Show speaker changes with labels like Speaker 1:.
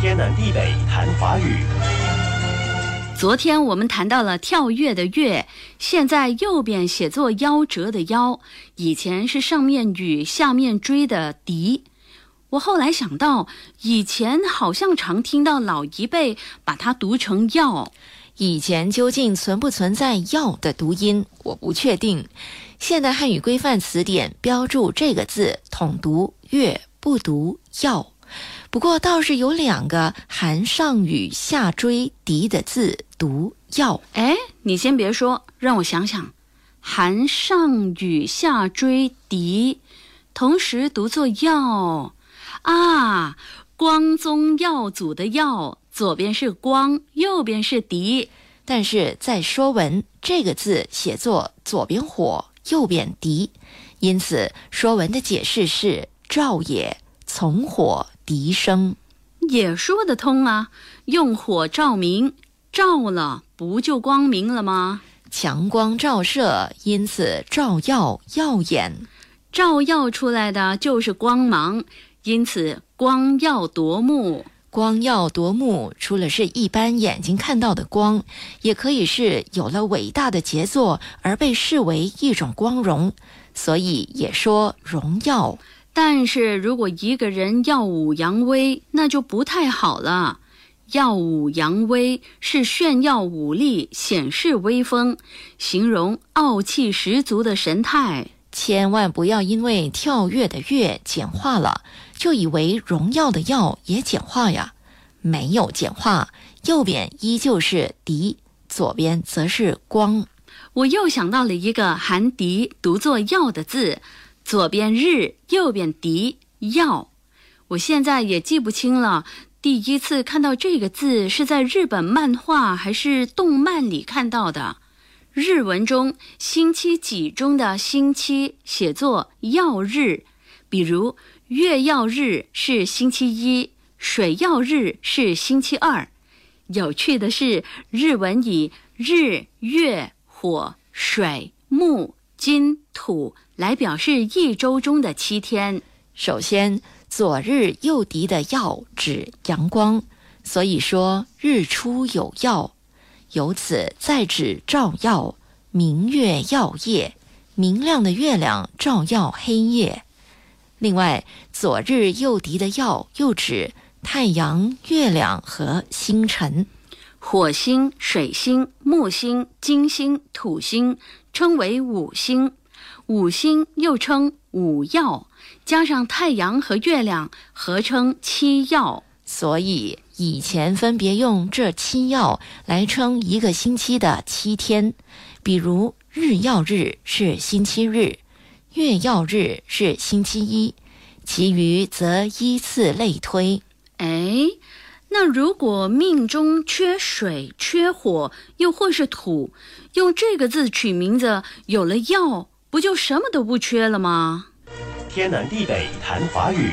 Speaker 1: 天南地北谈华语。
Speaker 2: 昨天我们谈到了跳跃的跃，现在右边写作夭折的夭，以前是上面雨下面追的笛。我后来想到，以前好像常听到老一辈把它读成药。
Speaker 3: 以前究竟存不存在“药”的读音，我不确定。现代汉语规范词典标注这个字统读“月”，不读“药”。不过倒是有两个含上雨下追敌的字读“药”。
Speaker 2: 哎，你先别说，让我想想。含上雨下追敌，同时读作“药”啊，光宗耀祖的“耀”。左边是光，右边是敌，
Speaker 3: 但是在《说文》这个字写作左边火，右边敌，因此《说文》的解释是“照也，从火敌生”，
Speaker 2: 也说得通啊。用火照明，照了不就光明了吗？
Speaker 3: 强光照射，因此照耀耀眼，
Speaker 2: 照耀出来的就是光芒，因此光耀夺目。
Speaker 3: 光耀夺目，除了是一般眼睛看到的光，也可以是有了伟大的杰作而被视为一种光荣，所以也说荣耀。
Speaker 2: 但是如果一个人耀武扬威，那就不太好了。耀武扬威是炫耀武力、显示威风，形容傲气十足的神态。
Speaker 3: 千万不要因为跳跃的跃简化了。就以为荣耀的耀也简化呀？没有简化，右边依旧是敌，左边则是光。
Speaker 2: 我又想到了一个含敌读作耀的字，左边日，右边敌耀。我现在也记不清了，第一次看到这个字是在日本漫画还是动漫里看到的。日文中星期几中的星期写作曜日，比如。月曜日是星期一，水曜日是星期二。有趣的是，日文以日、月、火、水、木、金、土来表示一周中的七天。
Speaker 3: 首先，左日右敌的曜指阳光，所以说日出有曜，由此再指照耀，明月耀夜，明亮的月亮照耀黑夜。另外，左日右敌的曜又指太阳、月亮和星辰，
Speaker 2: 火星、水星、木星、金星、土星称为五星，五星又称五曜，加上太阳和月亮合称七曜。
Speaker 3: 所以以前分别用这七曜来称一个星期的七天，比如日曜日是星期日。月曜日是星期一，其余则依次类推。
Speaker 2: 哎，那如果命中缺水、缺火，又或是土，用这个字取名字，有了药，不就什么都不缺了吗？
Speaker 1: 天南地北谈华语。